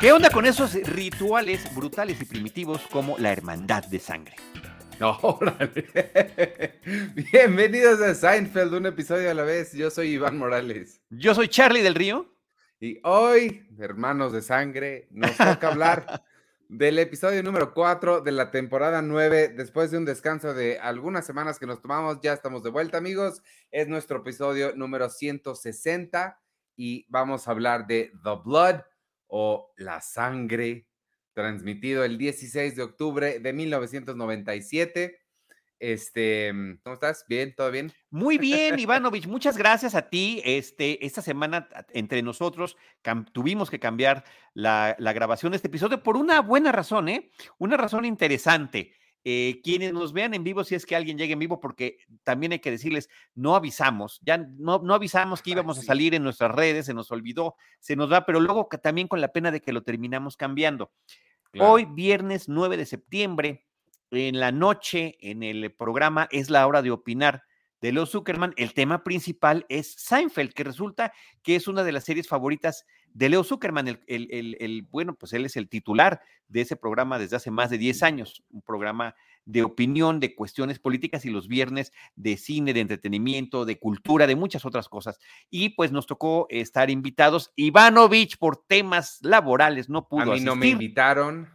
¿Qué onda con esos rituales brutales y primitivos como la hermandad de sangre? órale. Bienvenidos a Seinfeld, un episodio a la vez. Yo soy Iván Morales. Yo soy Charlie del Río. Y hoy, hermanos de sangre, nos toca hablar del episodio número 4 de la temporada 9. Después de un descanso de algunas semanas que nos tomamos, ya estamos de vuelta, amigos. Es nuestro episodio número 160 y vamos a hablar de The Blood o La Sangre, transmitido el 16 de octubre de 1997. Este, ¿cómo estás? ¿Bien? ¿Todo bien? Muy bien, Ivanovich. Muchas gracias a ti. Este, esta semana entre nosotros tuvimos que cambiar la, la, grabación de este episodio por una buena razón, ¿eh? Una razón interesante. Eh, quienes nos vean en vivo, si es que alguien llegue en vivo, porque también hay que decirles, no avisamos, ya no, no avisamos que íbamos a salir en nuestras redes, se nos olvidó, se nos va, pero luego también con la pena de que lo terminamos cambiando. Hoy, viernes 9 de septiembre, en la noche, en el programa Es la hora de opinar de Leo Zuckerman, el tema principal es Seinfeld, que resulta que es una de las series favoritas de Leo Zuckerman, el, el, bueno, pues él es el titular de ese programa desde hace más de 10 años, un programa de opinión, de cuestiones políticas y los viernes de cine, de entretenimiento, de cultura, de muchas otras cosas. Y pues nos tocó estar invitados. Ivanovich por temas laborales no pudo A mí no me invitaron.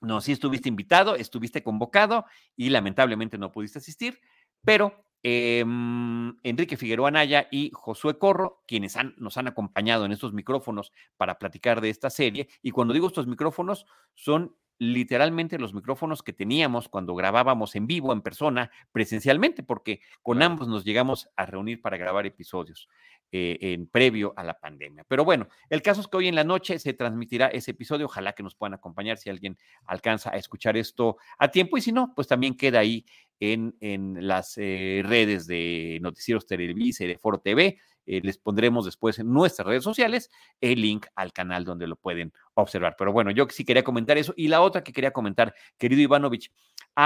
No, sí estuviste invitado, estuviste convocado y lamentablemente no pudiste asistir, pero Em, Enrique Figueroa Naya y Josué Corro, quienes nos han acompañado en estos micrófonos para platicar de esta serie. Y cuando digo estos micrófonos, son literalmente los micrófonos que teníamos cuando grabábamos en vivo, en persona, presencialmente, porque con ambos nos llegamos a reunir para grabar episodios eh, en previo a la pandemia. Pero bueno, el caso es que hoy en la noche se transmitirá ese episodio. Ojalá que nos puedan acompañar si alguien alcanza a escuchar esto a tiempo y si no, pues también queda ahí en, en las eh, redes de Noticieros Televisa y de Foro TV. Eh, les pondremos después en nuestras redes sociales el link al canal donde lo pueden observar. Pero bueno, yo sí quería comentar eso. Y la otra que quería comentar, querido Ivanovich,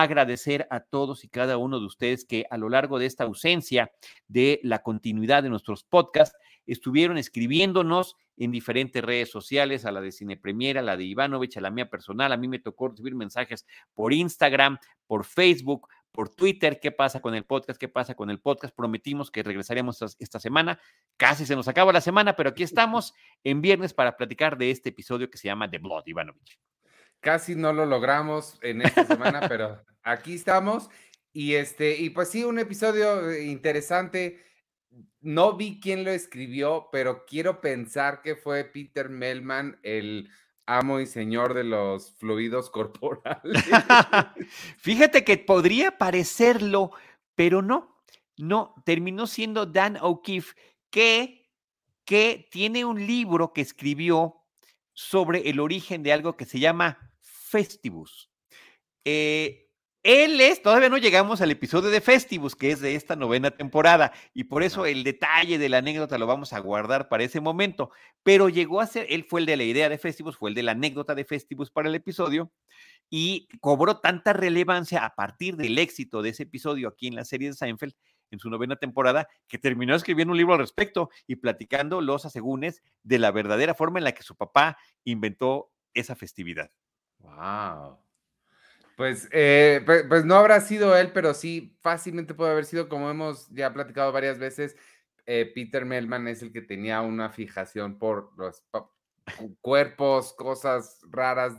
agradecer a todos y cada uno de ustedes que a lo largo de esta ausencia de la continuidad de nuestros podcasts estuvieron escribiéndonos en diferentes redes sociales, a la de Cine Premier, a la de Ivanovich, a la mía personal. A mí me tocó recibir mensajes por Instagram, por Facebook, por Twitter, qué pasa con el podcast, qué pasa con el podcast. Prometimos que regresaríamos esta, semana. Casi se nos acaba la semana, pero aquí estamos en viernes para platicar de este episodio que se llama The Blood, Ivanovich. Casi no lo logramos en esta semana, pero aquí estamos. Y este, y pues sí, un episodio eh, interesante. No vi quién lo escribió, pero quiero pensar que fue Peter Melman, el amo y señor de los fluidos corporales. Fíjate que podría parecerlo, pero no, no, terminó siendo Dan O'Keefe, que, que tiene un libro que escribió sobre el origen de algo que se llama Festivus. Eh, él es, todavía no llegamos al episodio de Festivus, que es de esta novena temporada, y por eso el detalle de la anécdota lo vamos a guardar para ese momento, pero llegó a ser, él fue el de la idea de Festivus, fue el de la anécdota de Festivus para el episodio, y cobró tanta relevancia a partir del éxito de ese episodio aquí en la serie de Seinfeld, en su novena temporada, que terminó escribiendo un libro al respecto y platicando los asegúnes de la verdadera forma en la que su papá inventó esa festividad. ¡Wow! Pues, eh, pues, no habrá sido él, pero sí fácilmente puede haber sido, como hemos ya platicado varias veces, eh, Peter Melman es el que tenía una fijación por los cuerpos, cosas raras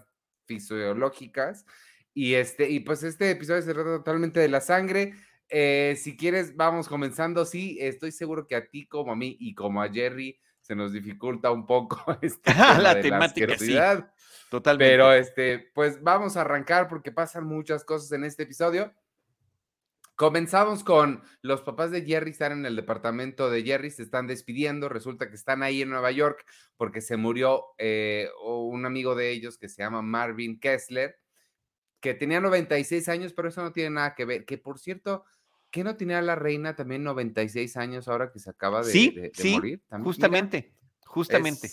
fisiológicas. Y, este, y pues este episodio se trata totalmente de la sangre. Eh, si quieres, vamos comenzando. Sí, estoy seguro que a ti como a mí y como a Jerry se nos dificulta un poco esta la temática. sí. Totalmente. Pero este, pues vamos a arrancar porque pasan muchas cosas en este episodio. Comenzamos con los papás de Jerry están en el departamento de Jerry, se están despidiendo, resulta que están ahí en Nueva York porque se murió eh, un amigo de ellos que se llama Marvin Kessler, que tenía 96 años, pero eso no tiene nada que ver, que por cierto, que no tenía la reina también 96 años ahora que se acaba de, sí, sí, morir? Justamente, justamente.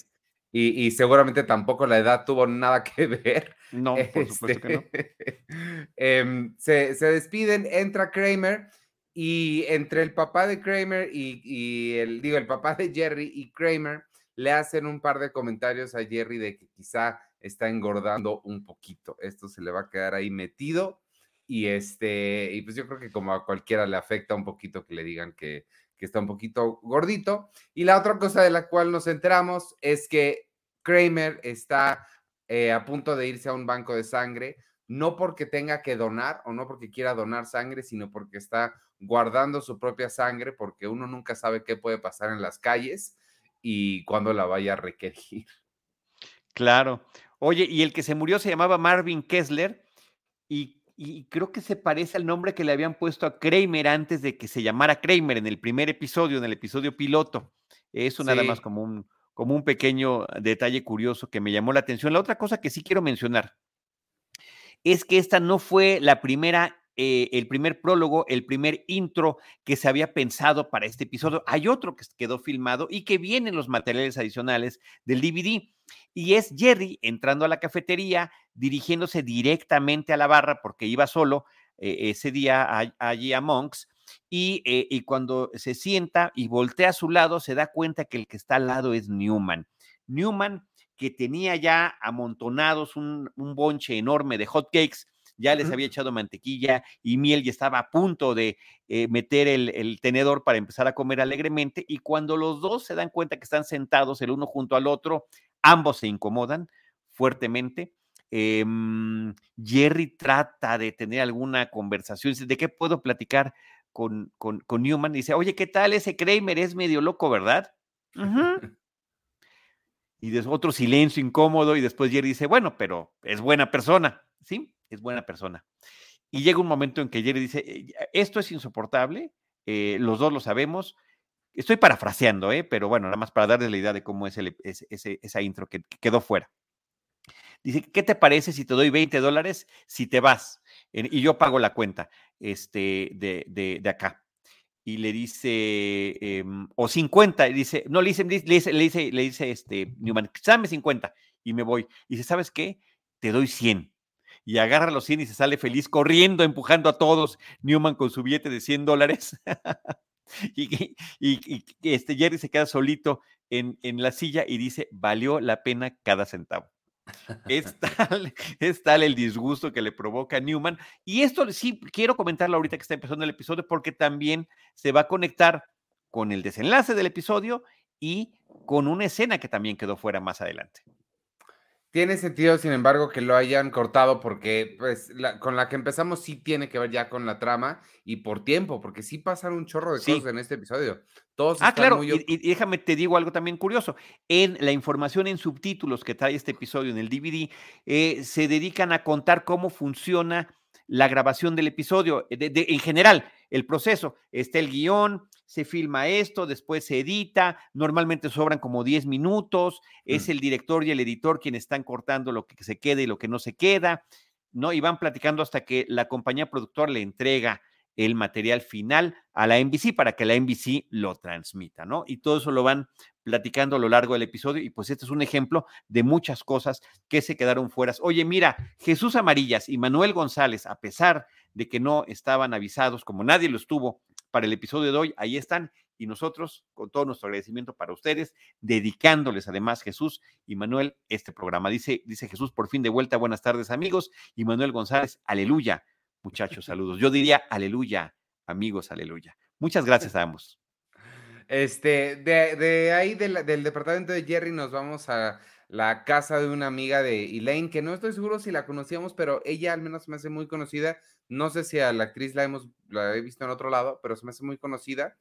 Y, seguramente tampoco la edad tuvo nada que ver. No, por supuesto que no. Em, se, despiden, entra Kramer Y entre el papá de Kramer y, el, digo, el papá de Jerry y Kramer le hacen un par de comentarios a Jerry de que quizá está engordando un poquito. Esto se le va a quedar ahí metido. Y este, y pues yo creo que como a cualquiera le afecta un poquito que le digan que, que está un poquito gordito. Y la otra cosa de la cual nos enteramos es que Kramer está eh, a punto de irse a un banco de sangre, no porque tenga que donar o no porque quiera donar sangre, sino porque está guardando su propia sangre, porque uno nunca sabe qué puede pasar en las calles y cuándo la vaya a requerir. Claro. Oye, y el que se murió se llamaba Marvin Kessler y, y, creo que se parece al nombre que le habían puesto a Kramer antes de que se llamara Kramer en el primer episodio, en el episodio piloto. Eso nada más como un, como un pequeño detalle curioso que me llamó la atención. La otra cosa que sí quiero mencionar es que esta no fue la primera, eh, el primer prólogo, el primer intro que se había pensado para este episodio. Hay otro que quedó filmado y que viene en los materiales adicionales del DVD. Y es Jerry entrando a la cafetería, dirigiéndose directamente a la barra porque iba solo eh, ese día allí a Monks eh, y, cuando se sienta y voltea a su lado, se da cuenta que el que está al lado es Newman. Newman, que tenía ya amontonados un, bonche enorme de hot cakes, ya les había echado mantequilla y miel y estaba a punto de eh, meter el, tenedor para empezar a comer alegremente. Y cuando los dos se dan cuenta que están sentados el uno junto al otro, ambos se incomodan fuertemente. Em, Jerry trata de tener alguna conversación, ¿de qué puedo platicar con, con, Newman, dice, oye, ¿qué tal ese Kramer? Es medio loco, ¿verdad? y después otro silencio incómodo y después Jerry dice, bueno, pero es buena persona, ¿sí? Es buena persona. Y llega un momento en que Jerry dice, eh, esto es insoportable, eh, los dos lo sabemos. Estoy parafraseando, ¿eh? pero bueno, nada más para darles la idea de cómo es el, esa intro que, quedó fuera. Dice, ¿qué te parece si te doy 20 dólares si te vas? y yo pago la cuenta este, de, de, acá. Y le dice, em, o 50, y dice, no, le dice, le dice, le dice, le dice este, Newman, dame 50 y me voy. Y dice, ¿sabes qué? Te doy 100 y agarra los 100 y se sale feliz corriendo, empujando a todos, Newman con su billete de 100 dólares. y, este Jerry se queda solito en, en, la silla y dice, valió la pena cada centavo. Es tal, el disgusto que le provoca a Newman. Y esto sí quiero comentarlo ahorita que está empezando el episodio porque también se va a conectar con el desenlace del episodio y con una escena que también quedó fuera más adelante. Tiene sentido, sin embargo, que lo hayan cortado porque pues, con la que empezamos sí tiene que ver ya con la trama y por tiempo, porque sí pasan un chorro de cosas en este episodio. Todos ah, claro, y, déjame te digo algo también curioso. En la información en subtítulos que trae este episodio en el DVD, eh, se dedican a contar cómo funciona la grabación del episodio, en general, el proceso. Está el guion, se filma esto, después se edita, normalmente sobran como 10 minutos, es mm. el director y el editor quienes están cortando lo que se queda y lo que no se queda, ¿no? Y van platicando hasta que la compañía productora le entrega el material final a la NBC para que la NBC lo transmita, ¿no? Y todo eso lo van platicando a lo largo del episodio y pues este es un ejemplo de muchas cosas que se quedaron fuera. Oye, mira, Jesús Amarillas y Manuel González, a pesar de que no estaban avisados, como nadie lo estuvo para el episodio de hoy, ahí están. Y nosotros, con todo nuestro agradecimiento para ustedes, dedicándoles además Jesús y Manuel este programa. Dice, dice Jesús, por fin de vuelta, buenas tardes amigos. Y Manuel González, aleluya, muchachos, saludos. Yo diría aleluya, amigos, aleluya. Muchas gracias a ambos. Este, de, de ahí del departamento de Jerry nos vamos a la casa de una amiga de Elaine, que no estoy seguro si la conocíamos, pero ella al menos me hace muy conocida. No sé si a la actriz la hemos, la he visto en otro lado, pero se me hace muy conocida.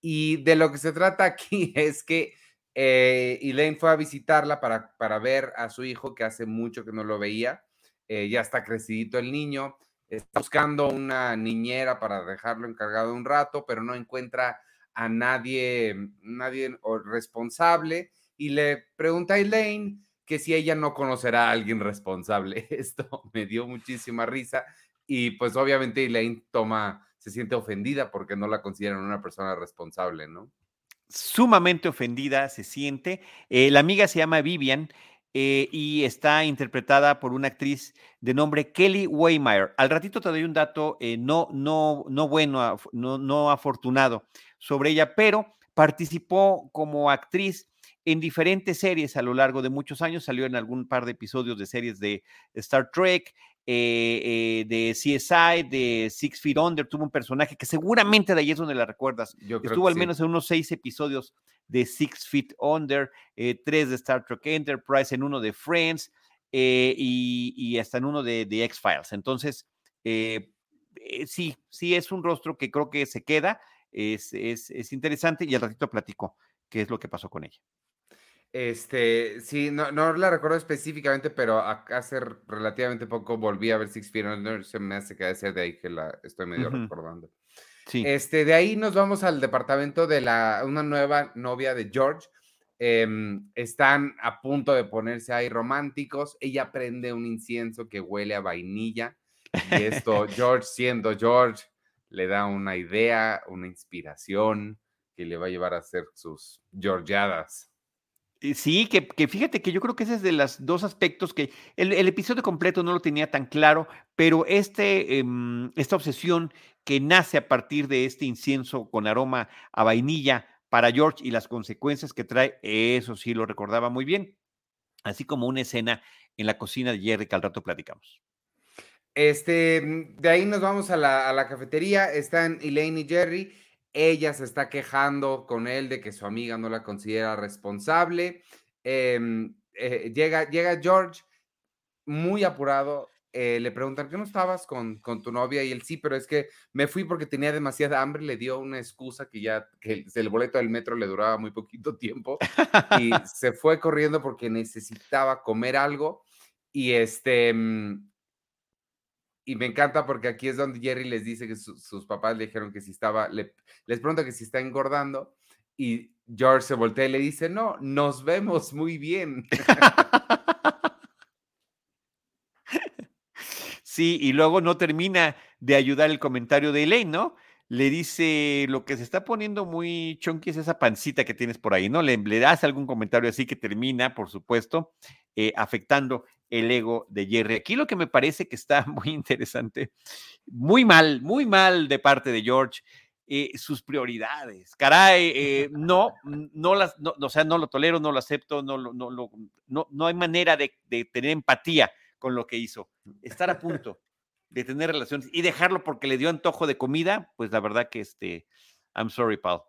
Y de lo que se trata aquí es que eh, Elaine fue a visitarla para, para ver a su hijo, que hace mucho que no lo veía. Eh, ya está crecidito el niño, está buscando una niñera para dejarlo encargado un rato, pero no encuentra a nadie, nadie responsable y le pregunta a Elaine que si ella no conocerá a alguien responsable. Esto me dio muchísima risa y pues obviamente Elaine toma, se siente ofendida porque no la consideran una persona responsable, ¿no? Sumamente ofendida se siente. Eh, la amiga se llama Vivian. eh, y está interpretada por una actriz de nombre Kelly Waymeyer. Al ratito te doy un dato eh, no, no, no bueno, no, no afortunado sobre ella, pero participó como actriz en diferentes series a lo largo de muchos años. Salió en algún par de episodios de series de Star Trek, eh, de CSI, de Six Feet Under. Tuvo un personaje que seguramente de ahí es donde la recuerdas. Estuvo al menos en unos seis episodios de Six Feet Under, eh, tres de Star Trek Enterprise, en uno de Friends eh, y, hasta en uno de, X-Files. Entonces, sí, sí es un rostro que creo que se queda. Es, es, es interesante y al ratito platico qué es lo que pasó con ella. Este, sí, no, no la recuerdo específicamente, pero hace relativamente poco volví a ver Six Feet Under, se me hace que debe ser de ahí que la estoy medio recordando. Sí. Este, de ahí nos vamos al departamento de la, una nueva novia de George. Em, están a punto de ponerse ahí románticos. Ella prende un incienso que huele a vainilla. Y esto, George siendo George, le da una idea, una inspiración que le va a llevar a hacer sus georgiadas. Eh, sí, que, fíjate que yo creo que ese es de los dos aspectos que el, episodio completo no lo tenía tan claro, pero este, em, esta obsesión que nace a partir de este incienso con aroma a vainilla para George y las consecuencias que trae, eso sí lo recordaba muy bien, así como una escena en la cocina de Jerry que al rato platicamos. Este, mm, de ahí nos vamos a la, a la cafetería, están Elaine y Jerry ella se está quejando con él de que su amiga no la considera responsable. Em, eh, llega, llega George muy apurado. Eh, le preguntan, ¿qué no estabas con, con, tu novia? Y él sí, pero es que me fui porque tenía demasiada hambre. Le dio una excusa que ya que el boleto del metro le duraba muy poquito tiempo y se fue corriendo porque necesitaba comer algo. Y este, mm, y me encanta porque aquí es donde Jerry les dice que sus papás le dijeron que si estaba, les pregunta que si está engordando y George se voltea y le dice, no, nos vemos muy bien. Sí, y luego no termina de ayudar el comentario de Elaine, ¿no? Le dice, lo que se está poniendo muy chonky es esa pancita que tienes por ahí, ¿no? Le, le das algún comentario así que termina, por supuesto, eh, afectando el ego de Jerry. Aquí lo que me parece que está muy interesante, muy mal, muy mal de parte de George, eh, sus prioridades. Caray, eh, no, no las, o sea, no lo tolero, no lo acepto, no, no, no, no hay manera de, tener empatía con lo que hizo. Estar a punto de tener relaciones y dejarlo porque le dio antojo de comida, pues la verdad que este, I'm sorry, pal.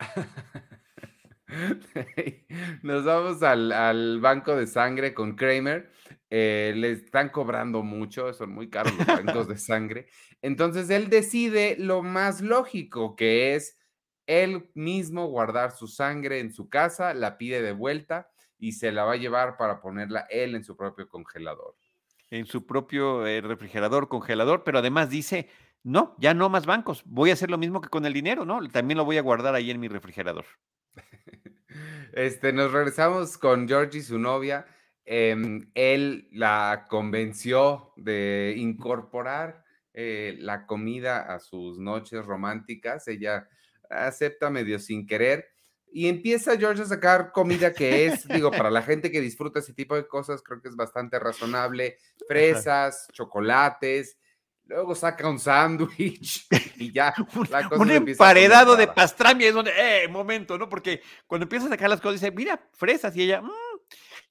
Nos vamos al, banco de sangre con Kramer. Eh, le están cobrando mucho, son muy caros los bancos de sangre. Entonces él decide lo más lógico, que es él mismo guardar su sangre en su casa, la pide de vuelta y se la va a llevar para ponerla él en su propio congelador. En su propio eh, refrigerador, congelador, pero además dice, no, ya no más bancos, voy a hacer lo mismo que con el dinero, ¿no? También lo voy a guardar ahí en mi refrigerador. Este, nos regresamos con George y su novia. Em, él la convenció de incorporar eh, la comida a sus noches románticas. Ella acepta medio sin querer. Y empieza George a sacar comida que es, digo, para la gente que disfruta ese tipo de cosas, creo que es bastante razonable. Fresas, chocolates, Luego saca un sándwich y ya. La cosa un emparedado de pastrami es donde, eh, momento, ¿no? Porque cuando empieza a sacar las cosas, dice, mira, fresas y ella, mmm,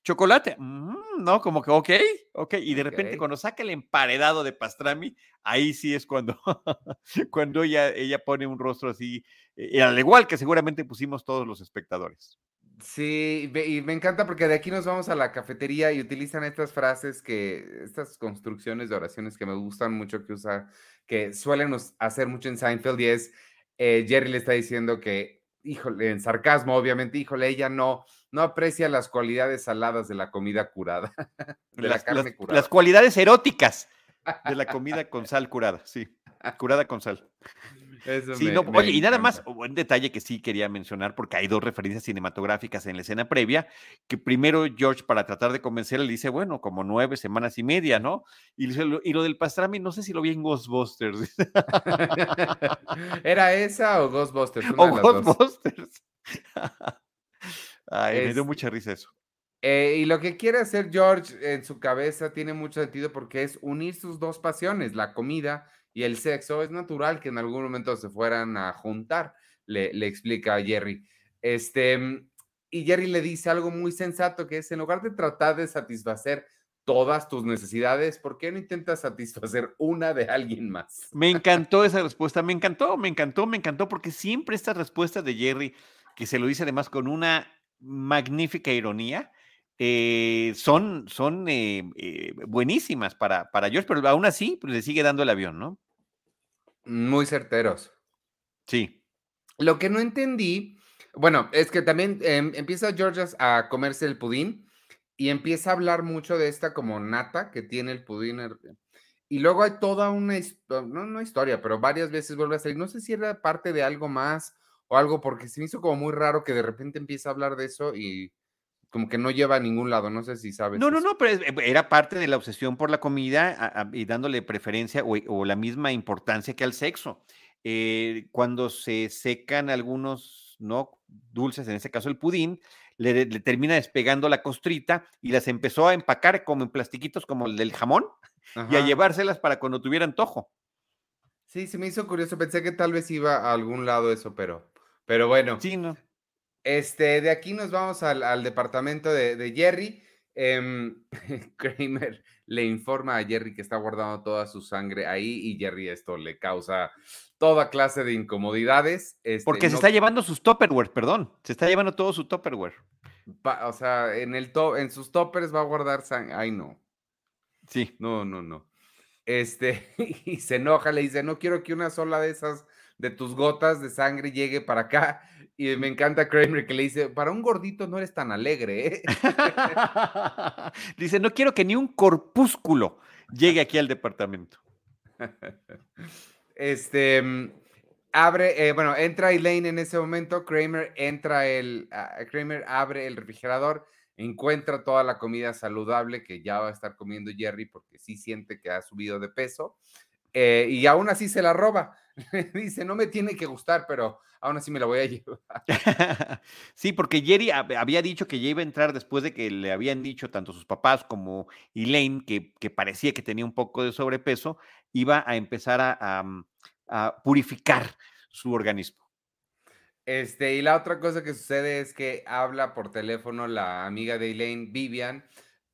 chocolate, mmm, ¿no? Como que, ok, ok. Y de repente cuando saca el emparedado de pastrami, ahí sí es cuando, cuando ella, ella pone un rostro así, eh, al igual que seguramente pusimos todos los espectadores. Sí, y me encanta porque de aquí nos vamos a la cafetería y utilizan estas frases que, estas construcciones de oraciones que me gustan mucho que usa, que suelen hacer mucho en Seinfeld y es, eh, Jerry le está diciendo que, híjole, en sarcasmo obviamente, híjole, ella no, no aprecia las cualidades saladas de la comida curada, de la carne curada. Las cualidades eróticas de la comida con sal curada, sí, curada con sal oye, y nada más, un detalle que sí quería mencionar, porque hay dos referencias cinematográficas en la escena previa, que primero George, para tratar de convencerle, le dice, bueno, como nueve semanas y media, ¿no? Y, y lo del pastrami, no sé si lo vi en Ghostbusters. ¿Era esa o Ghostbusters? o Ghostbusters. Ay, me dio mucha risa eso. Eh, y lo que quiere hacer George en su cabeza tiene mucho sentido porque es unir sus dos pasiones, la comida y el sexo. Es natural que en algún momento se fueran a juntar, le, explica a Jerry. Este, y Jerry le dice algo muy sensato que es, en lugar de tratar de satisfacer todas tus necesidades, ¿por qué no intentas satisfacer una de alguien más? Me encantó esa respuesta, me encantó, me encantó, me encantó, porque siempre esta respuesta de Jerry, que se lo dice además con una magnífica ironía, eh, son, son eh, eh, buenísimas para, para George, pero aún así pues, le sigue dando el avión, ¿no? Muy certeros. Sí. Lo que no entendí, bueno, es que también em, empieza George a comerse el pudín y empieza a hablar mucho de esta como nata que tiene el pudín. Y luego hay toda una, no, no historia, pero varias veces vuelve a salir. No sé si era parte de algo más o algo, porque se me hizo como muy raro que de repente empieza a hablar de eso y como que no lleva a ningún lado, no sé si sabes. No, no, no, pero eh, era parte de la obsesión por la comida y dándole preferencia o, la misma importancia que al sexo. Eh, cuando se secan algunos, ¿no? Dulces, en este caso el pudín, le, termina despegando la costrita y las empezó a empacar como en plastiquitos como el del jamón y a llevárselas para cuando tuviera antojo. Sí, se me hizo curioso, pensé que tal vez iba a algún lado eso, pero, pero bueno. Sí, no. Este, de aquí nos vamos al, departamento de, Jerry. Em, Kramer le informa a Jerry que está guardando toda su sangre ahí y Jerry esto le causa toda clase de incomodidades. Este, Porque se está llevando sus topperware, perdón. Se está llevando todo su topperware. o sea, en, el to en sus toppers va a guardar sangre. Ay, no. Sí. No, no, no. Este, y se enoja, le dice, no quiero que una sola de esas, de tus gotas de sangre llegue para acá. Y me encanta Kramer que le dice, para un gordito no eres tan alegre. ¿eh? dice, no quiero que ni un corpúsculo llegue aquí al departamento. Este, mm, abre, eh, bueno, entra Elaine en ese momento, Kramer entra el, ah, Kramer abre el refrigerador, encuentra toda la comida saludable que ya va a estar comiendo Jerry porque sí siente que ha subido de peso eh, y aún así se la roba. Dice, no me tiene que gustar, pero aún así me la voy a llevar. sí, porque Jerry había dicho que ya iba a entrar después de que le habían dicho tanto sus papás como Elaine que, que parecía que tenía un poco de sobrepeso, iba a empezar a, a, purificar su organismo. Este, y la otra cosa que sucede es que habla por teléfono la amiga de Elaine, Vivian,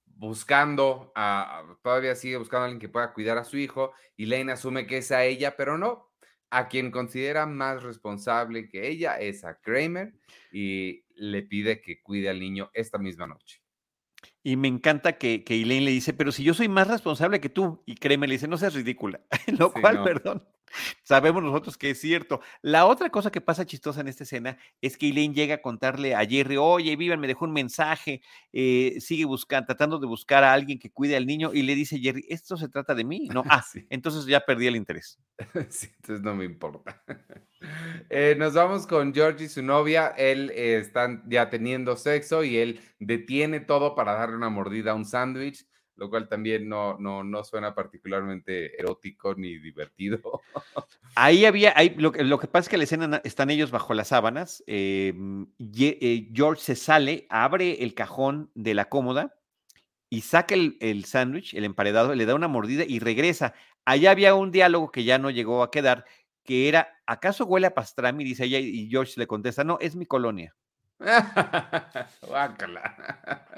buscando, a, todavía sigue buscando a alguien que pueda cuidar a su hijo. Elaine asume que es a ella, pero no. A quien considera más responsable que ella es a Kramer y le pide que cuide al niño esta misma noche. Y me encanta que, que Elaine le dice, pero si yo soy más responsable que tú, y créeme, le dice, no seas ridícula. Lo cual, perdón, sabemos nosotros que es cierto. La otra cosa que pasa chistosa en esta escena es que Elaine llega a contarle a Jerry, oye, Vivian me dejó un mensaje, eh, sigue buscando, tratando de buscar a alguien que cuide al niño, y le dice Jerry, esto se trata de mí. No, ah, sí. entonces ya perdí el interés. sí, entonces no me importa. Eh, nos vamos con George y su novia. Él eh, están ya teniendo sexo y él detiene todo para darle una mordida a un sándwich, lo cual también no, no, no suena particularmente erótico ni divertido. Ahí había, ahí, lo, que pasa es que la escena están ellos bajo las sábanas. Em, eh, George se sale, abre el cajón de la cómoda y saca el, el sándwich, el emparedado, le da una mordida y regresa. Allá había un diálogo que ya no llegó a quedar, que era, ¿acaso huele a pastrami? Dice ella, y George le contesta, no, es mi colonia.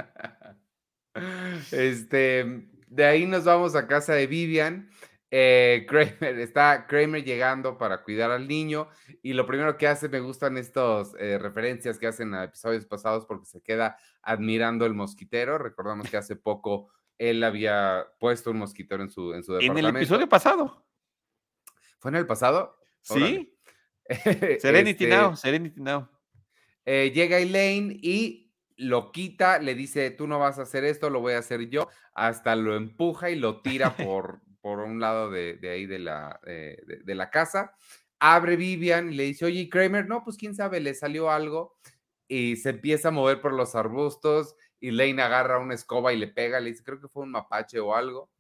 este, de ahí nos vamos a casa de Vivian. Eh, Kramer, está Kramer llegando para cuidar al niño y lo primero que hace, me gustan estas eh, referencias que hacen a episodios pasados porque se queda admirando el mosquitero. Recordamos que hace poco él había puesto un mosquitero en su, en su departamento. En el episodio pasado. ¿Fue en el pasado? Sí. Serenity este Now, Serenity Now. Eh, llega Elaine y lo quita, le dice, tú no vas a hacer esto, lo voy a hacer yo, hasta lo empuja y lo tira por, por un lado de, ahí de la, eh, de, la casa. Abre Vivian y le dice, oye, Kramer, no, pues quién sabe, le salió algo y se empieza a mover por los arbustos y Lane agarra una escoba y le pega, le dice, creo que fue un mapache o algo.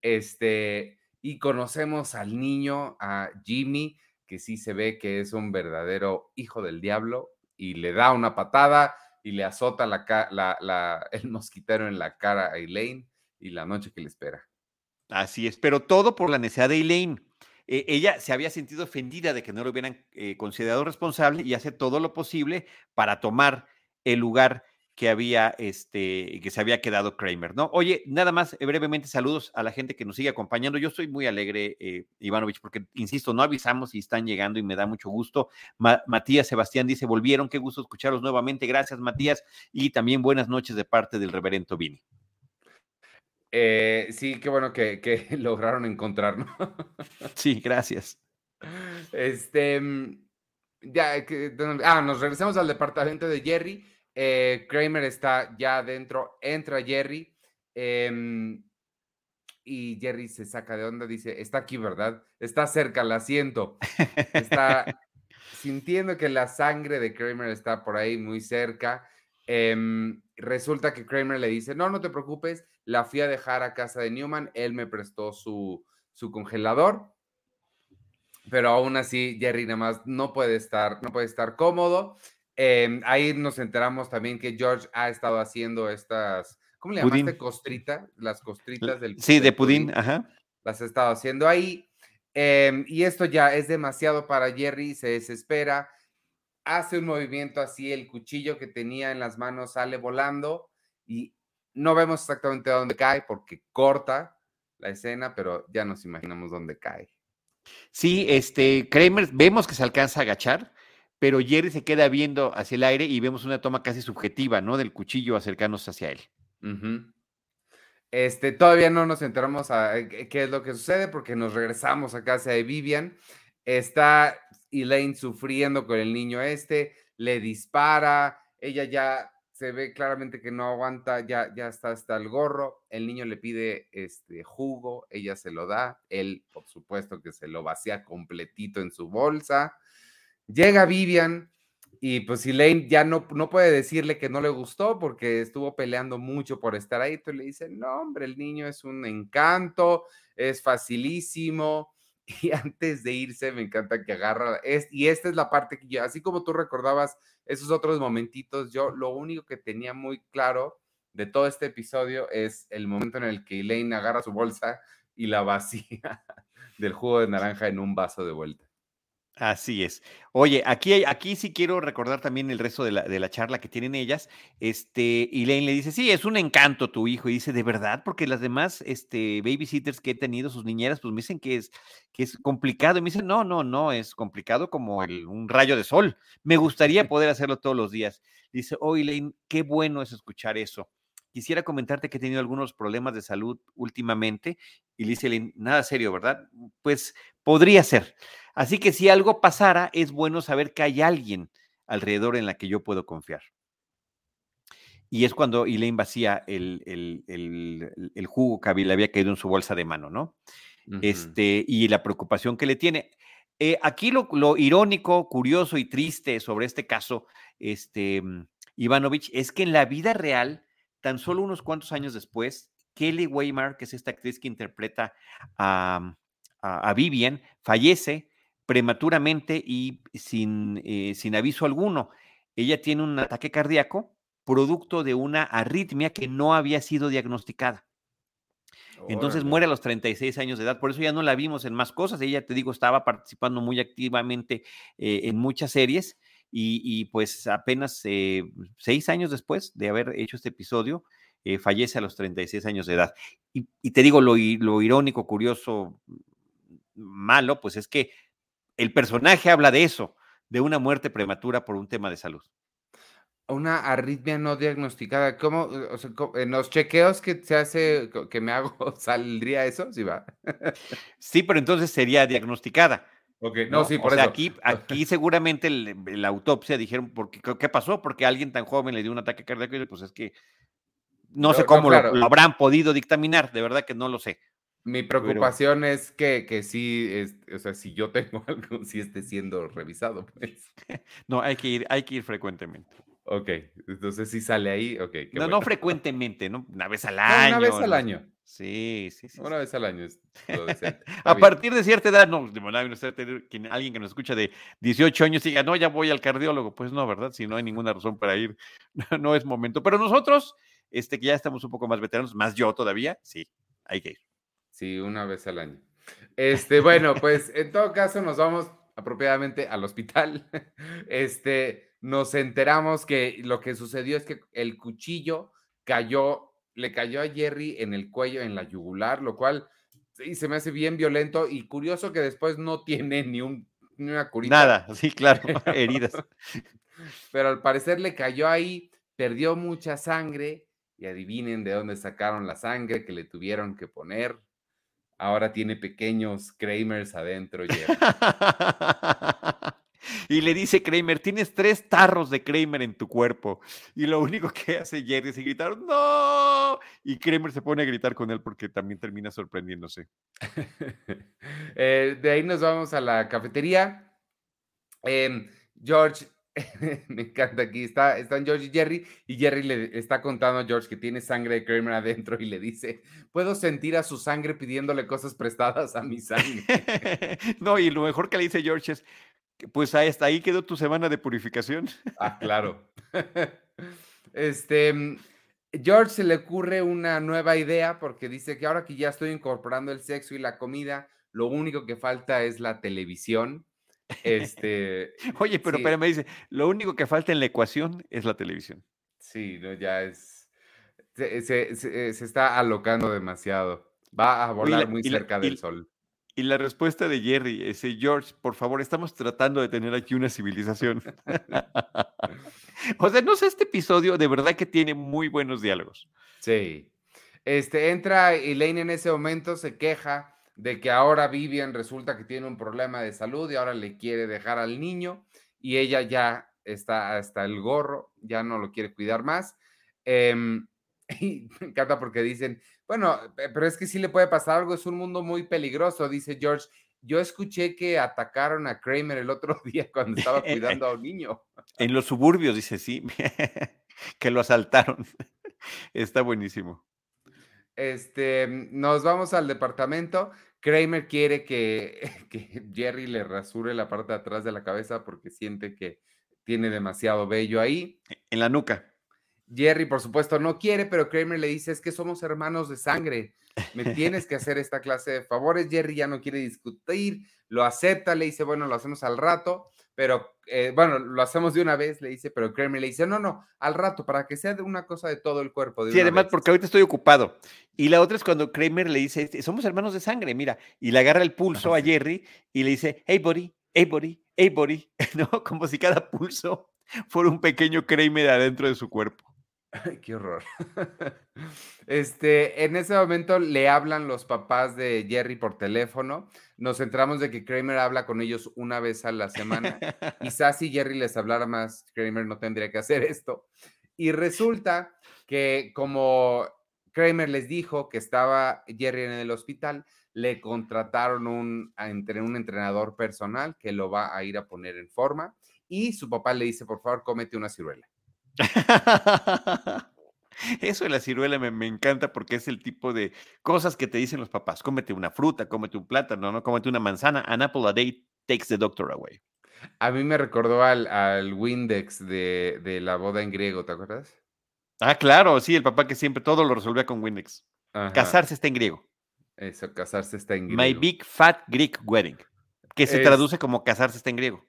Este, y conocemos al niño, a Jimmy, que sí se ve que es un verdadero hijo del diablo y le da una patada, y le azota la, el mosquitero en la cara a Elaine y la noche que le espera. Así es, pero todo por la necesidad de Elaine. E, ella se había sentido ofendida de que no lo hubieran eh, considerado responsable y hace todo lo posible para tomar el lugar que había, este, que se había quedado Kramer, ¿no? Oye, nada más, eh, brevemente, saludos a la gente que nos sigue acompañando. Yo estoy muy alegre, eh, Ivanovich, porque, insisto, no avisamos y están llegando y me da mucho gusto. Matías Sebastián dice, volvieron, qué gusto escucharlos nuevamente. Gracias, Matías. Y también buenas noches de parte del reverendo Vini. Eh, sí, qué bueno que, que lograron encontrarnos. sí, gracias. Este, mm, ya, que, ah, nos regresamos al departamento de Jerry. Eh, Kramer está ya adentro, entra Jerry em, y Jerry se saca de onda, dice, está aquí, ¿verdad? Está cerca, la siento. Está sintiendo que la sangre de Kramer está por ahí muy cerca. Em, resulta que Kramer le dice, no, no te preocupes, la fui a dejar a casa de Newman, él me prestó su, su congelador, pero aún así Jerry nada más no puede estar, no puede estar cómodo. Em, ahí nos enteramos también que George ha estado haciendo estas, ¿cómo le llamaste? Costrita, las costritas del. Sí, de pudín, ajá. Las ha estado haciendo ahí. Em, y esto ya es demasiado para Jerry, se desespera, hace un movimiento así, el cuchillo que tenía en las manos sale volando y no vemos exactamente dónde cae porque corta la escena, pero ya nos imaginamos dónde cae. Sí, este, Kramer, vemos que se alcanza a agachar, pero Jerry se queda viendo hacia el aire y vemos una toma casi subjetiva, ¿no? Del cuchillo acercándose hacia él. Este, todavía no nos enteramos a eh, qué es lo que sucede porque nos regresamos a casa de Vivian. Está Elaine sufriendo con el niño este, le dispara, ella ya se ve claramente que no aguanta, ya, ya está hasta el gorro, el niño le pide este jugo, ella se lo da, él por supuesto que se lo vacía completito en su bolsa, Llega Vivian y pues Elaine ya no, no puede decirle que no le gustó porque estuvo peleando mucho por estar ahí. Entonces le dice, no, hombre, el niño es un encanto, es facilísimo. Y antes de irse, me encanta que agarra, es, y esta es la parte que yo, así como tú recordabas esos otros momentitos, yo lo único que tenía muy claro de todo este episodio es el momento en el que Elaine agarra su bolsa y la vacía del jugo de naranja en un vaso de vuelta. Así es. Oye, aquí, aquí sí quiero recordar también el resto de la, de la charla que tienen ellas. Este, Elaine le dice, sí, es un encanto tu hijo. Y dice, ¿de verdad? Porque las demás este, babysitters que he tenido, sus niñeras, pues me dicen que es, que es complicado. Y me dicen, no, no, no, es complicado como el, un rayo de sol. Me gustaría poder hacerlo todos los días. Dice, oh, Elaine, qué bueno es escuchar eso. Quisiera comentarte que he tenido algunos problemas de salud últimamente. Y le dice, Elaine, nada serio, ¿verdad? Pues podría ser. Así que si algo pasara, es bueno saber que hay alguien alrededor en la que yo puedo confiar. Y es cuando Elaine vacía el, el, jugo que le había caído en su bolsa de mano, ¿no? este, y la preocupación que le tiene. Eh, aquí lo, irónico, curioso y triste sobre este caso, este, Ivanovich, es que en la vida real, tan solo unos cuantos años después, Kelly Weimar, que es esta actriz que interpreta a, a Vivian, fallece prematuramente y sin, eh, sin aviso alguno. Ella tiene un ataque cardíaco producto de una arritmia que no había sido diagnosticada. Entonces muere a los 36 años de edad, por eso ya no la vimos en más cosas. Ella, te digo, estaba participando muy activamente eh, en muchas series y, pues apenas eh, seis años después de haber hecho este episodio, fallece a los 36 años de edad. Y, te digo, lo, lo irónico, curioso, malo, pues es que el personaje habla de eso, de una muerte prematura por un tema de salud. Una arritmia no diagnosticada. ¿Cómo? en los chequeos que se hace, que me hago, ¿saldría eso? Sí, va. sí, pero entonces sería diagnosticada. Ok, no, sí, por eso. Aquí, aquí seguramente la autopsia dijeron, porque, ¿qué pasó? Porque alguien tan joven le dio un ataque cardíaco y pues es que no, sé cómo lo, habrán podido dictaminar, de verdad que no lo sé. Mi preocupación es que, que sí, es, o sea, si yo tengo algo, sí esté siendo revisado, pues. No, hay que ir, hay que ir frecuentemente. Ok, entonces sí sale ahí, ok. no, no frecuentemente, ¿no? Una vez al año. una vez al año. Sí, sí, sí. Una vez al año es lo A partir de cierta edad, no, de no sé, alguien que nos escucha de 18 años diga, no, ya voy al cardiólogo. Pues no, ¿verdad? Si no hay ninguna razón para ir, no es momento. Pero nosotros, este, que ya estamos un poco más veteranos, más yo todavía, sí, hay que ir. Sí, una vez al año. Este, bueno, pues en todo caso nos vamos apropiadamente al hospital. Este, nos enteramos que lo que sucedió es que el cuchillo cayó, le cayó a Jerry en el cuello, en la yugular, lo cual sí, se me hace bien violento y curioso que después no tiene ni, un, ni una curita. Nada, sí, claro, heridas. Pero al parecer le cayó ahí, perdió mucha sangre y adivinen de dónde sacaron la sangre que le tuvieron que poner. Ahora tiene pequeños Kramers adentro. y le dice Kramer, tienes tres tarros de Kramer en tu cuerpo. Y lo único que hace Jerry es gritar, no. Y Kramer se pone a gritar con él porque también termina sorprendiéndose. Eh, de ahí nos vamos a la cafetería. Em, George me encanta aquí. Está, están George y Jerry. Y Jerry le está contando a George que tiene sangre de Kramer adentro y le dice: Puedo sentir a su sangre pidiéndole cosas prestadas a mi sangre. no, y lo mejor que le dice George es: Pues hasta ahí quedó tu semana de purificación. ah, claro. este. George se le ocurre una nueva idea porque dice que ahora que ya estoy incorporando el sexo y la comida, lo único que falta es la televisión. Este, Oye, pero, pero me dice, lo único que falta en la ecuación es la televisión. Sí, no, ya es. Se, está alocando demasiado. Va a volar muy cerca del sol. Y la respuesta de Jerry es, George, por favor, estamos tratando de tener aquí una civilización. o sea, no sé, este episodio de verdad que tiene muy buenos diálogos. Sí. Este, entra Elaine en ese momento, se queja de que ahora Vivian resulta que tiene un problema de salud y ahora le quiere dejar al niño y ella ya está hasta el gorro, ya no lo quiere cuidar más. Em, y me encanta porque dicen, bueno, pero es que sí le puede pasar algo, es un mundo muy peligroso, dice George. Yo escuché que atacaron a Kramer el otro día cuando estaba cuidando a un niño. En los suburbios, dice, sí, que lo asaltaron. Está buenísimo. Este, nos vamos al departamento. Kramer quiere que, que, Jerry le rasure la parte de atrás de la cabeza porque siente que tiene demasiado vello ahí. En la nuca. Jerry, por supuesto, no quiere, pero Kramer le dice, es que somos hermanos de sangre, me tienes que hacer esta clase de favores. Jerry ya no quiere discutir, lo acepta, le dice, bueno, lo hacemos al rato pero eh, bueno, lo hacemos de una vez, le dice, pero Kramer le dice, no, no, al rato, para que sea de una cosa de todo el cuerpo. sí, además, porque ahorita estoy ocupado. Y la otra es cuando Kramer le dice, somos hermanos de sangre, mira, y le agarra el pulso a Jerry y le dice, hey, buddy, hey, buddy, hey, buddy, ¿no? Como si cada pulso fuera un pequeño Kramer adentro de su cuerpo. Qué horror. Este, en ese momento le hablan los papás de Jerry por teléfono. Nos centramos de que Kramer habla con ellos una vez a la semana. Quizás si Jerry les hablara más, Kramer no tendría que hacer esto. Y resulta que como Kramer les dijo que estaba Jerry en el hospital, le contrataron un, un entrenador personal que lo va a ir a poner en forma. Y su papá le dice, por favor, cómete una ciruela. Eso de la ciruela me, encanta porque es el tipo de cosas que te dicen los papás. Cómete una fruta, cómete un plátano, no cómete una manzana. An apple a day takes the doctor away. A mí me recordó al, al Windex de, la boda en griego, ¿te acuerdas? Ah, claro, sí, el papá que siempre todo lo resolvía con Windex. Casarse está en griego. Eso, casarse está en griego. My Big Fat Greek Wedding, que se traduce como casarse está en griego.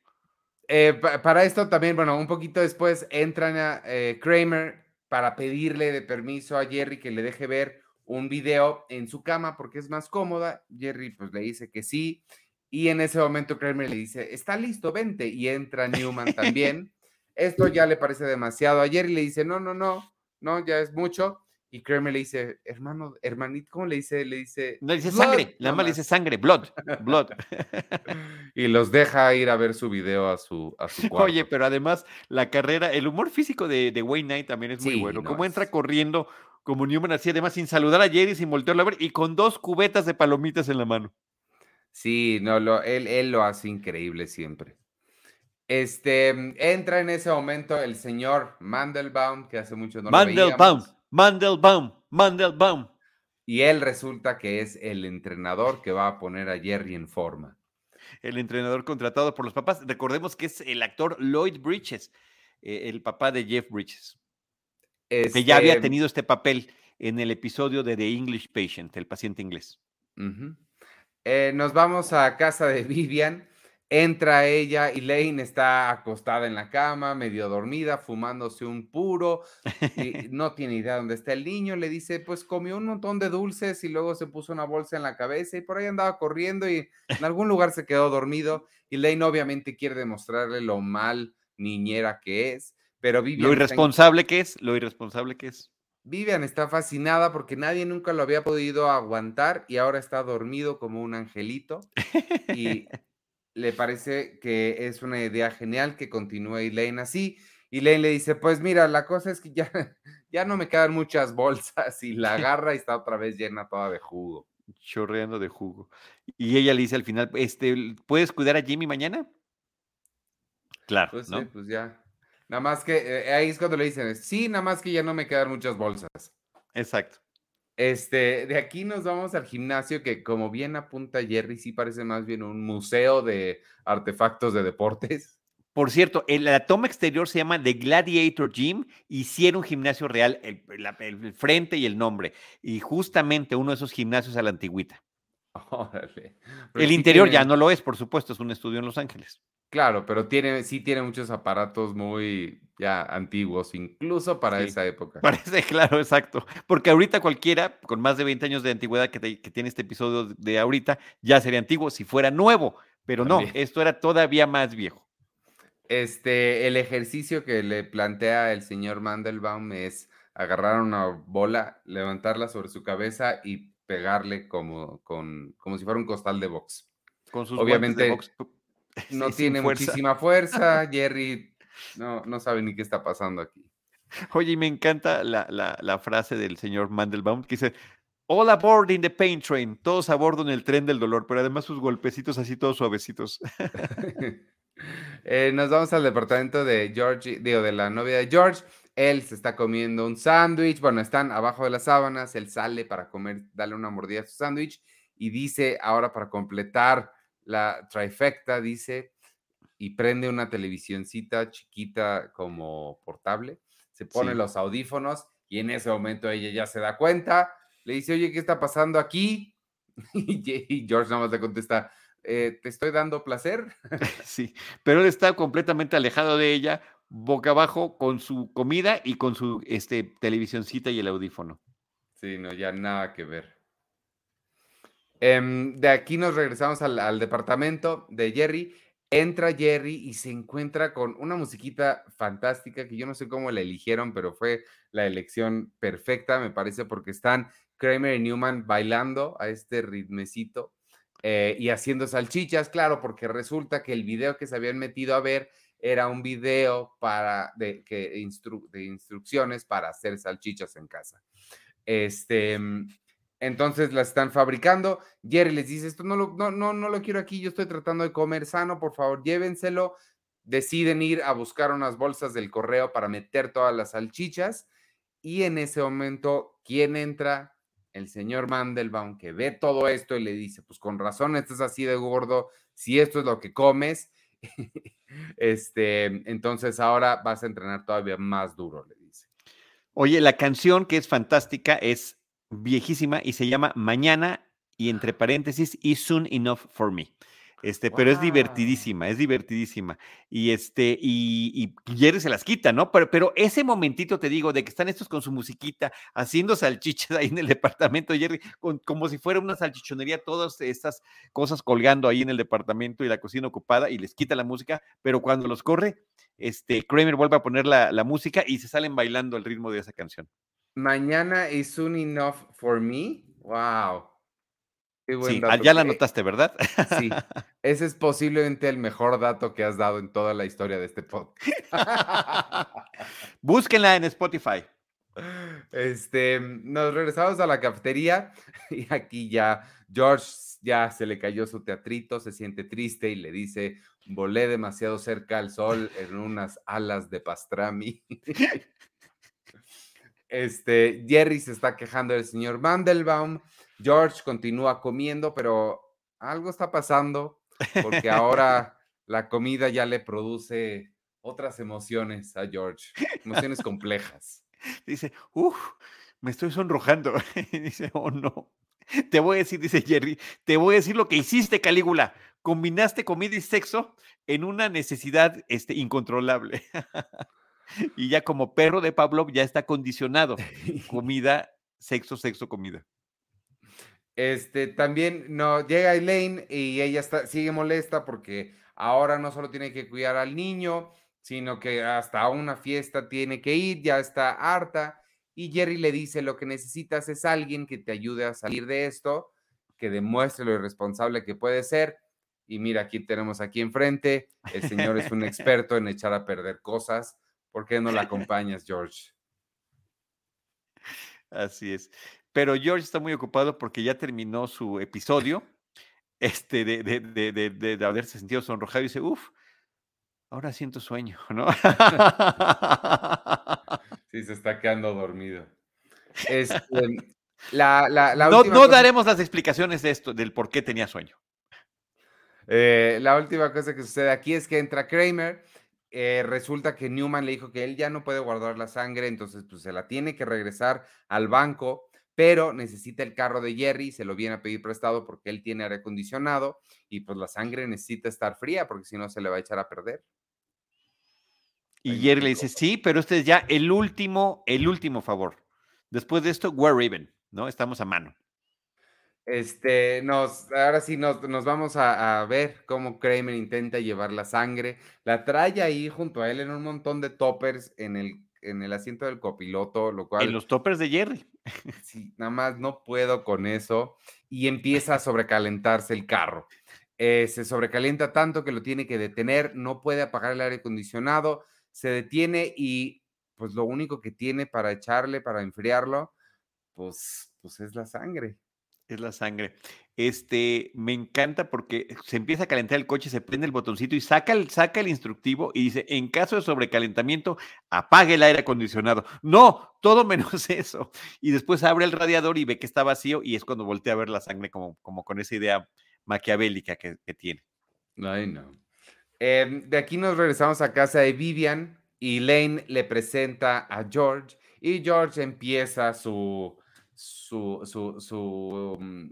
Eh, para esto también, bueno, un poquito después entran a eh, Kramer para pedirle de permiso a Jerry que le deje ver un video en su cama porque es más cómoda. Jerry pues le dice que sí. Y en ese momento Kramer le dice, está listo, vente. Y entra Newman también. Esto ya le parece demasiado. A Jerry le dice, no, no, no, no, ya es mucho. Y Kramer le dice, hermano, hermanito, ¿cómo le dice? Le dice. No, le dice sangre, nada más le dice sangre, blood, blood. y los deja ir a ver su video a su, a su cuarto. Oye, pero además, la carrera, el humor físico de, de Wayne Knight también es muy bueno. Cómo entra corriendo como Newman así, además sin saludar a Jerry, sin voltearlo a ver, y con dos cubetas de palomitas en la mano. Sí, no, lo, él, él lo hace increíble siempre. Este, entra en ese momento el señor Mandelbaum, que hace mucho no Mandelbaum, lo Mandelbaum, Mandelbaum. Y él resulta que es el entrenador que va a poner a Jerry en forma. El entrenador contratado por los papás. Recordemos que es el actor Lloyd Bridges, eh, el papá de Jeff Bridges. Que ya había este tenido este papel en el episodio de The English Patient, el paciente inglés. Eh, nos vamos a casa de Vivian. Entra ella y Lane está acostada en la cama, medio dormida, fumándose un puro. Y no tiene idea dónde está el niño. Le dice, pues comió un montón de dulces y luego se puso una bolsa en la cabeza y por ahí andaba corriendo y en algún lugar se quedó dormido. Y Lane obviamente quiere demostrarle lo mal niñera que es, pero Vivian... Lo irresponsable que es, lo irresponsable que es. Vivian está fascinada porque nadie nunca lo había podido aguantar y ahora está dormido como un angelito y le parece que es una idea genial que continúe Elaine así. Y Elaine le dice, pues mira, la cosa es que ya, ya no me quedan muchas bolsas y la agarra y está otra vez llena toda de jugo. Chorreando de jugo. Y ella le dice al final, este, ¿puedes cuidar a Jimmy mañana? Claro. Pues ¿no? sí, pues ya. Nada más que eh, ahí es cuando le dicen, sí, nada más que ya no me quedan muchas bolsas. Exacto. Este, de aquí nos vamos al gimnasio que como bien apunta Jerry, sí parece más bien un museo de artefactos de deportes. Por cierto, la toma exterior se llama The Gladiator Gym era un gimnasio real, el, el, frente y el nombre. Y justamente uno de esos gimnasios a la antigüita. el interior ya no lo es, por supuesto, es un estudio en Los Ángeles. Claro, pero tiene, sí tiene muchos aparatos muy ya antiguos, incluso para esa época. Parece claro, exacto. Porque ahorita cualquiera con más de 20 años de antigüedad que, tiene este episodio de ahorita ya sería antiguo si fuera nuevo, pero no, esto era todavía más viejo. Este, el ejercicio que le plantea el señor Mandelbaum es agarrar una bola, levantarla sobre su cabeza y pegarle como, con, como si fuera un costal de box. Con sus Obviamente, de box no tiene muchísima fuerza. Jerry no, no sabe ni qué está pasando aquí. Oye, y me encanta la, frase del señor Mandelbaum que dice: All aboard in the pain train, todos a bordo en el tren del dolor, pero además sus golpecitos así todos suavecitos. Eh, nos vamos al departamento de George, digo, de la novia de George. Él se está comiendo un sándwich. Bueno, están abajo de las sábanas. Él sale para comer, darle una mordida a su sándwich y dice ahora para completar la trifecta, dice, y prende una televisioncita chiquita como portable, se pone los audífonos y en ese momento ella ya se da cuenta, le dice, oye, ¿qué está pasando aquí? Y George nada más le contesta, eh, ¿te estoy dando placer? Sí, pero él está completamente alejado de ella, boca abajo, con su comida y con su este, televisioncita y el audífono. Sí, no, ya nada que ver. Em, de aquí nos regresamos al, departamento de Jerry. Entra Jerry y se encuentra con una musiquita fantástica que yo no sé cómo la eligieron, pero fue la elección perfecta, me parece, porque están Kramer y Newman bailando a este ritmecito eh, y haciendo salchichas, claro, porque resulta que el video que se habían metido a ver era un video para de, que, de instrucciones para hacer salchichas en casa. Este, entonces las están fabricando. Jerry les dice, esto no lo, no, no, no lo quiero aquí, yo estoy tratando de comer sano, por favor, llévenselo. Deciden ir a buscar unas bolsas del correo para meter todas las salchichas. Y en ese momento, ¿quién entra? El señor Mandelbaum, que ve todo esto y le dice, pues con razón estás así de gordo, si esto es lo que comes, este, entonces ahora vas a entrenar todavía más duro, le dice. Oye, la canción que es fantástica es viejísima y se llama Mañana y entre paréntesis, is soon enough for me. Este, pero es divertidísima, es divertidísima. Y este, y, y, Jerry se las quita, ¿no? Pero, pero ese momentito, te digo, de que están estos con su musiquita, haciendo salchichas ahí en el departamento, Jerry, como si fuera una salchichonería, todas estas cosas colgando ahí en el departamento y la cocina ocupada, y les quita la música, pero cuando los corre, este, Kramer vuelve a poner la, la música y se salen bailando al ritmo de esa canción. Mañana is soon enough for me. Wow. Sí, ah, ya la notaste, ¿verdad? Sí, ese es posiblemente el mejor dato que has dado en toda la historia de este podcast. Búsquenla en Spotify. Este, nos regresamos a la cafetería y aquí ya George ya se le cayó su teatrito, se siente triste y le dice, volé demasiado cerca al sol en unas alas de pastrami. Este, Jerry se está quejando del señor Mandelbaum. George continúa comiendo, pero algo está pasando porque ahora la comida ya le produce otras emociones a George, emociones complejas. Dice, uff, me estoy sonrojando. dice, oh no. Te voy a decir, dice Jerry, te voy a decir lo que hiciste, Calígula. Combinaste comida y sexo en una necesidad este, incontrolable. y ya como perro de Pavlov ya está condicionado. Comida, sexo, sexo, comida. Este, también no, llega Elaine y ella está, sigue molesta porque ahora no solo tiene que cuidar al niño, sino que hasta una fiesta tiene que ir, ya está harta. Y Jerry le dice, lo que necesitas es alguien que te ayude a salir de esto, que demuestre lo irresponsable que puede ser. Y mira, aquí tenemos aquí enfrente, el señor es un experto en echar a perder cosas. ¿Por qué no la acompañas, George? Así es. Pero George está muy ocupado porque ya terminó su episodio este, de, de, de, de haberse sentido sonrojado y dice, uff, ahora siento sueño, ¿no? sí, se está quedando dormido. Este, la, la, no, no daremos las explicaciones de esto, del por qué tenía sueño. Eh, la última cosa que sucede aquí es que entra Kramer. Eh, resulta que Newman le dijo que él ya no puede guardar la sangre, entonces pues se la tiene que regresar al banco pero necesita el carro de Jerry, se lo viene a pedir prestado porque él tiene aire acondicionado y pues la sangre necesita estar fría porque si no se le va a echar a perder. Y Jerry le dice, sí, pero este es ya el último, el último favor. Después de esto, we're even, ¿no? Estamos a mano. Este, nos, ahora sí nos, nos vamos a, a, ver cómo Kramer intenta llevar la sangre. La trae ahí junto a él en un montón de toppers en el en el asiento del copiloto, lo cual... En los toppers de Jerry. Sí, nada más no puedo con eso. Y empieza a sobrecalentarse el carro. Eh, se sobrecalienta tanto que lo tiene que detener, no puede apagar el aire acondicionado, se detiene y pues lo único que tiene para echarle, para enfriarlo, pues, pues es la sangre. Es la sangre. Este, me encanta porque se empieza a calentar el coche, se prende el botoncito y saca el, saca el instructivo y dice, en caso de sobrecalentamiento, apague el aire acondicionado. No, todo menos eso. Y después abre el radiador y ve que está vacío y es cuando voltea a ver la sangre como, como con esa idea maquiavélica que, tiene. Ay, no. Em, de aquí nos regresamos a casa de Vivian y Lane le presenta a George y George empieza su, su, su, su mm,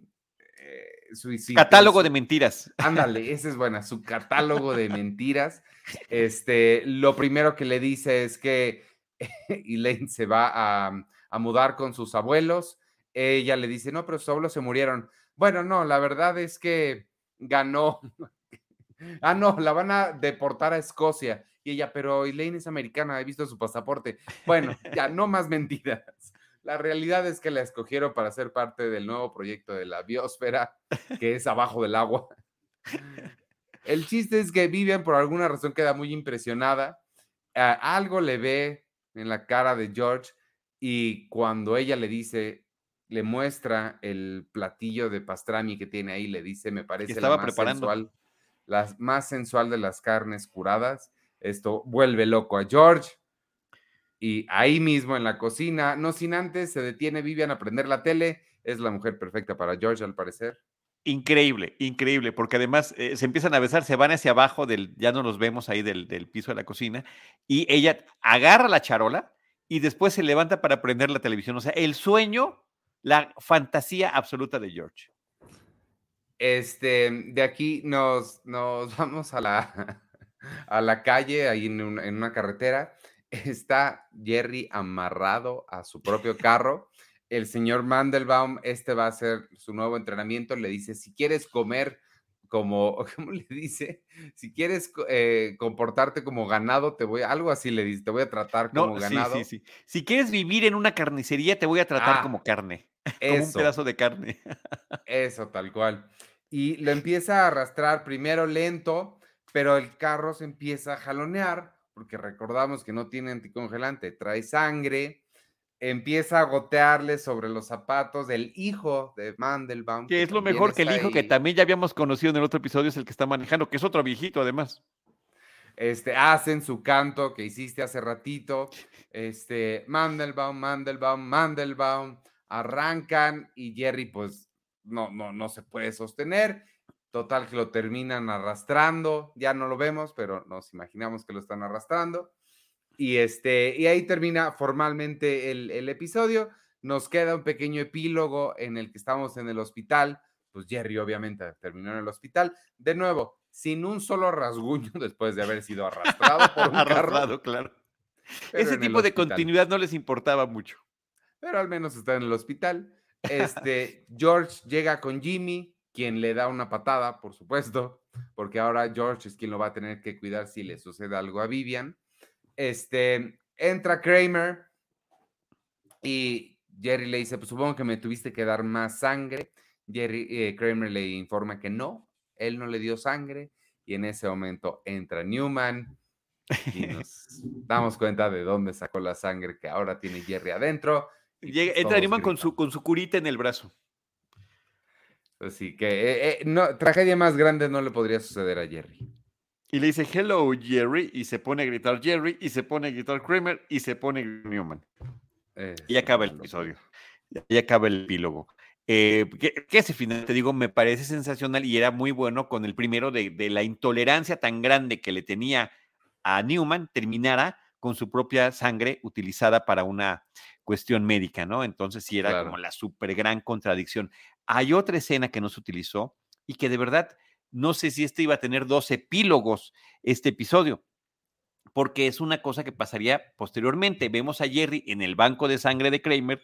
eh, catálogo de mentiras. Ándale, esa es buena, su catálogo de mentiras. Este, lo primero que le dice es que Elaine se va a, a, mudar con sus abuelos. Ella le dice, no, pero sus abuelos se murieron. Bueno, no, la verdad es que ganó. ah, no, la van a deportar a Escocia. Y ella, pero Elaine es americana, he visto su pasaporte. Bueno, ya no más mentiras. La realidad es que la escogieron para ser parte del nuevo proyecto de la biosfera, que es abajo del agua. El chiste es que Vivian por alguna razón queda muy impresionada. algo le ve en la cara de George y cuando ella le dice, le muestra el platillo de pastrami que tiene ahí, le dice, me parece la más sensual, la más sensual de las carnes curadas. Esto vuelve loco a George y ahí mismo en la cocina, no sin antes, se detiene Vivian a prender la tele. Es la mujer perfecta para George, al parecer. Increíble, increíble, porque además eh, se empiezan a besar, se van hacia abajo del, ya no los vemos ahí del, del, piso de la cocina, y ella agarra la charola y después se levanta para prender la televisión. O sea, el sueño, la fantasía absoluta de George. Este, de aquí nos, nos vamos a la, a la calle, ahí en en una carretera, está Jerry amarrado a su propio carro. El señor Mandelbaum, este va a ser su nuevo entrenamiento, le dice, si quieres comer como, ¿cómo le dice? Si quieres eh, comportarte como ganado, te voy, algo así le dice, te voy a tratar como ganado. Sí, sí, Si quieres vivir en una carnicería, te voy a tratar ah, como carne, como un pedazo de carne. eso, tal cual. Y lo empieza a arrastrar primero lento, pero el carro se empieza a jalonear porque recordamos que no tiene anticongelante, trae sangre. empieza a gotearle sobre los zapatos del hijo de Mandelbaum. Que, es lo mejor que el hijo que también ya habíamos conocido en el otro episodio es el que está manejando, que es otro viejito además. Este, hacen su canto que hiciste hace ratito. Este, Mandelbaum, Mandelbaum, Mandelbaum, arrancan y Jerry pues no, no, no se puede sostener. Total que lo terminan arrastrando, ya no lo vemos, pero nos imaginamos que lo están arrastrando. Y, este, y ahí termina formalmente el, el episodio. Nos queda un pequeño epílogo en el que estamos en el hospital. Pues Jerry obviamente terminó en el hospital. De nuevo, sin un solo rasguño después de haber sido arrastrado por un arrastrado, claro. Ese tipo de continuidad no les importaba mucho. Pero al menos está en el hospital. Este, George llega con Jimmy, quien le da una patada, por supuesto, porque ahora George es quien lo va a tener que cuidar si le sucede algo a Vivian. Este, entra Kramer y Jerry le dice, pues supongo que me tuviste que dar más sangre. Jerry eh, Kramer le informa que no, él no le dio sangre y en ese momento entra Newman y nos damos cuenta de dónde sacó la sangre que ahora tiene Jerry adentro. Llega, pues entra Newman con su, con su curita en el brazo. Así que eh, eh, no, tragedia más grande no le podría suceder a Jerry. Y le dice, hello Jerry, y se pone a gritar Jerry, y se pone a gritar Kramer, y se pone Newman. y acaba el episodio. Y acaba el epílogo. Eh, que, ese final, te digo, me parece sensacional y era muy bueno con el primero de, la intolerancia tan grande que le tenía a Newman, terminara con su propia sangre utilizada para una cuestión médica, ¿no? Entonces sí era como la súper gran contradicción. Hay otra escena que no se utilizó y que de verdad no sé si este iba a tener dos epílogos, este episodio, porque es una cosa que pasaría posteriormente. Vemos a Jerry en el banco de sangre de Kramer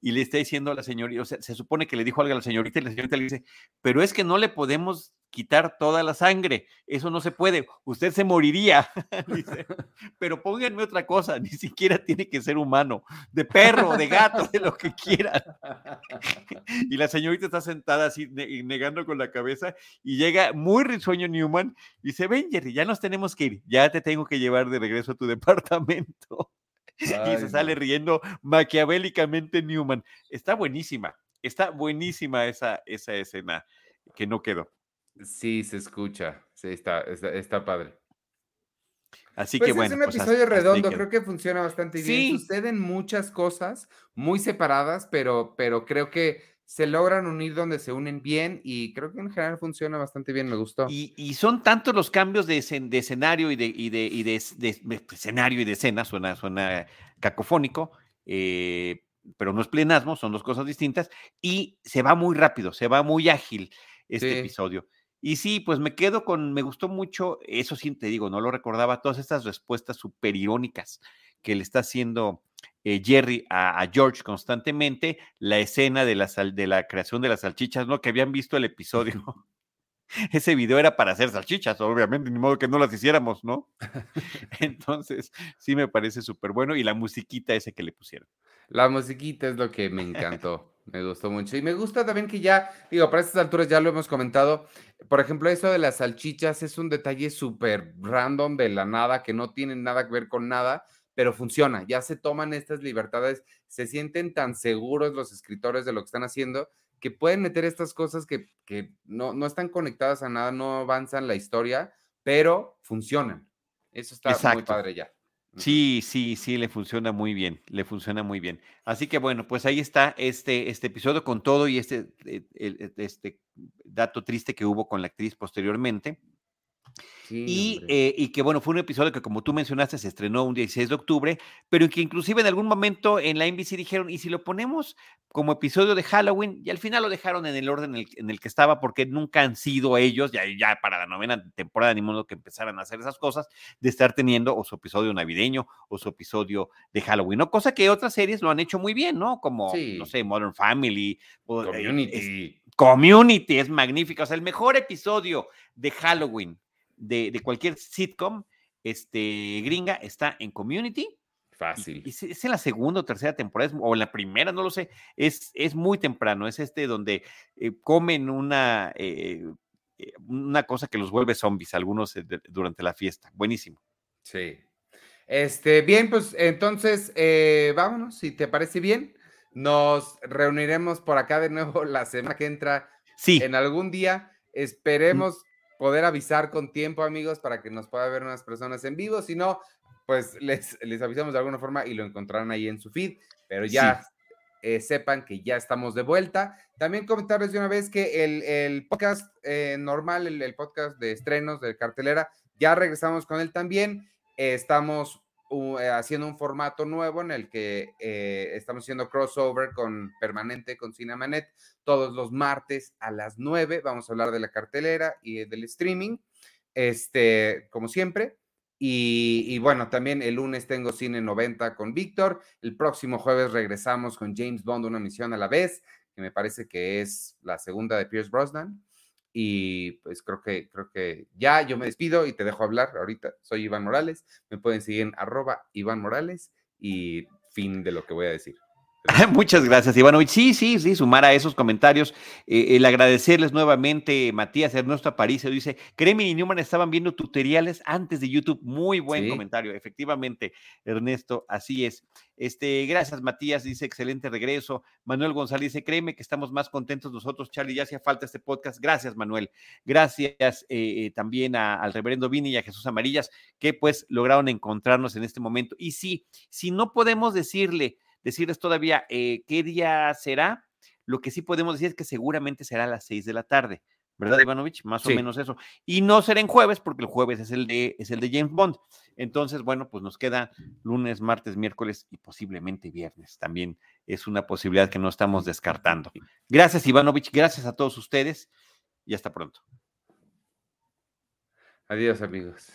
y le está diciendo a la señorita, o sea, se supone que le dijo algo a la señorita y la señorita le dice, pero es que no le podemos quitar toda la sangre, eso no se puede, usted se moriría, pero pónganme otra cosa, ni siquiera tiene que ser humano, de perro, de gato, de lo que quieran. y la señorita está sentada así, negando con la cabeza, y llega muy risueño Newman, dice, ven Jerry, ya nos tenemos que ir, ya te tengo que llevar de regreso a tu departamento y se sale riendo maquiavélicamente Newman. Está buenísima, está buenísima esa, esa escena que no quedó. Sí, se escucha, sí, está, está, padre. Así que bueno. Es un pues, episodio redondo, creo que funciona bastante bien. Suceden muchas cosas muy separadas, pero, pero creo que se logran unir donde se unen bien y creo que en general funciona bastante bien, me gustó. Y, son tantos los cambios de, escenario y de, y de, escenario y de escena, suena, suena cacofónico, eh, pero no es plenasmo, son dos cosas distintas, y se va muy rápido, se va muy ágil este episodio. Y sí, pues me quedo con, me gustó mucho, eso sí te digo, no lo recordaba, todas estas respuestas súper irónicas que le está haciendo eh, Jerry a, George constantemente, la escena de la, de la creación de las salchichas, ¿no? Que habían visto el episodio. Ese video era para hacer salchichas, obviamente, ni modo que no las hiciéramos, ¿no? Entonces, sí me parece súper bueno. Y la musiquita ese que le pusieron. La musiquita es lo que me encantó. Me gustó mucho. Y me gusta también que ya, digo, para estas alturas ya lo hemos comentado. Por ejemplo, eso de las salchichas es un detalle súper random de la nada, que no tiene nada que ver con nada, pero funciona, ya se toman estas libertades, se sienten tan seguros los escritores de lo que están haciendo que pueden meter estas cosas que, no, no, están conectadas a nada, no avanzan la historia, pero funcionan. Eso está muy padre ya. Sí, sí, sí, le funciona muy bien, le funciona muy bien. Así que bueno, pues ahí está este, este episodio con todo y este, e, este dato triste que hubo con la actriz posteriormente y, eh, y, que bueno, fue un episodio que como tú mencionaste se estrenó un 16 de octubre, pero que inclusive en algún momento en la NBC dijeron, ¿y si lo ponemos como episodio de Halloween? Y al final lo dejaron en el orden en el, que estaba porque nunca han sido ellos, ya, ya para la novena temporada, ni modo que empezaran a hacer esas cosas, de estar teniendo o su episodio navideño o su episodio de Halloween, ¿no? Cosa que otras series lo han hecho muy bien, ¿no? Como, no sé, Modern Family. Eh, Community. Community es magnífica, o sea, el mejor episodio de Halloween de, cualquier sitcom este, gringa está en Community. Fácil. es, en la segunda o tercera temporada, o en la primera, no lo sé. Es, es muy temprano. Es este donde eh, comen una, eh, eh, una cosa que los vuelve zombies, algunos durante la fiesta. Buenísimo. Sí. Este, bien, pues entonces, vámonos, si te parece bien. Nos reuniremos por acá de nuevo la semana que entra. Sí. En algún día. Esperemos poder avisar con tiempo, amigos, para que nos pueda ver unas personas en vivo. Si no, pues les, les avisamos de alguna forma y lo encontrarán ahí en su feed. Pero ya eh, sepan que ya estamos de vuelta. También comentarles de una vez que el, podcast eh, normal, el, podcast de estrenos de cartelera, ya regresamos con él también. estamos eh, haciendo un formato nuevo en el que estamos haciendo crossover con permanente con Cinemanet todos los martes a las 9. Vamos a hablar de la cartelera y del streaming. Este, como siempre, y, bueno, también el lunes tengo Cine 90 con Víctor. El próximo jueves regresamos con James Bond, una misión a la vez, que me parece que es la segunda de Pierce Brosnan. Y pues creo que, creo que ya yo me despido y te dejo hablar ahorita. Soy Iván Morales. Me pueden seguir en arroba Iván Morales y fin de lo que voy a decir. Muchas gracias, Ivanovich. Sí, sí, sí, sumar a esos comentarios. Eh, el agradecerles nuevamente, Matías Ernesto Aparicio dice, Cremen y Newman estaban viendo tutoriales antes de YouTube. Muy buen comentario, efectivamente, Ernesto, así es. Este, gracias, Matías, dice, excelente regreso. Manuel González dice, créeme que estamos más contentos nosotros, Charlie, ya hacía falta este podcast. Gracias, Manuel. Gracias eh, eh, también al reverendo Vini y a Jesús Amarillas, que pues lograron encontrarnos en este momento. Y sí, si no podemos decirle decirles todavía eh, qué día será. Lo que sí podemos decir es que seguramente será a las seis de la tarde, ¿verdad, Ivanovich? Más o menos eso. Y no será en jueves, porque el jueves es el, de, es el de James Bond. Entonces, bueno, pues nos queda lunes, martes, miércoles y posiblemente viernes. También es una posibilidad que no estamos descartando. Gracias, Ivanovich. Gracias a todos ustedes y hasta pronto. Adiós, amigos.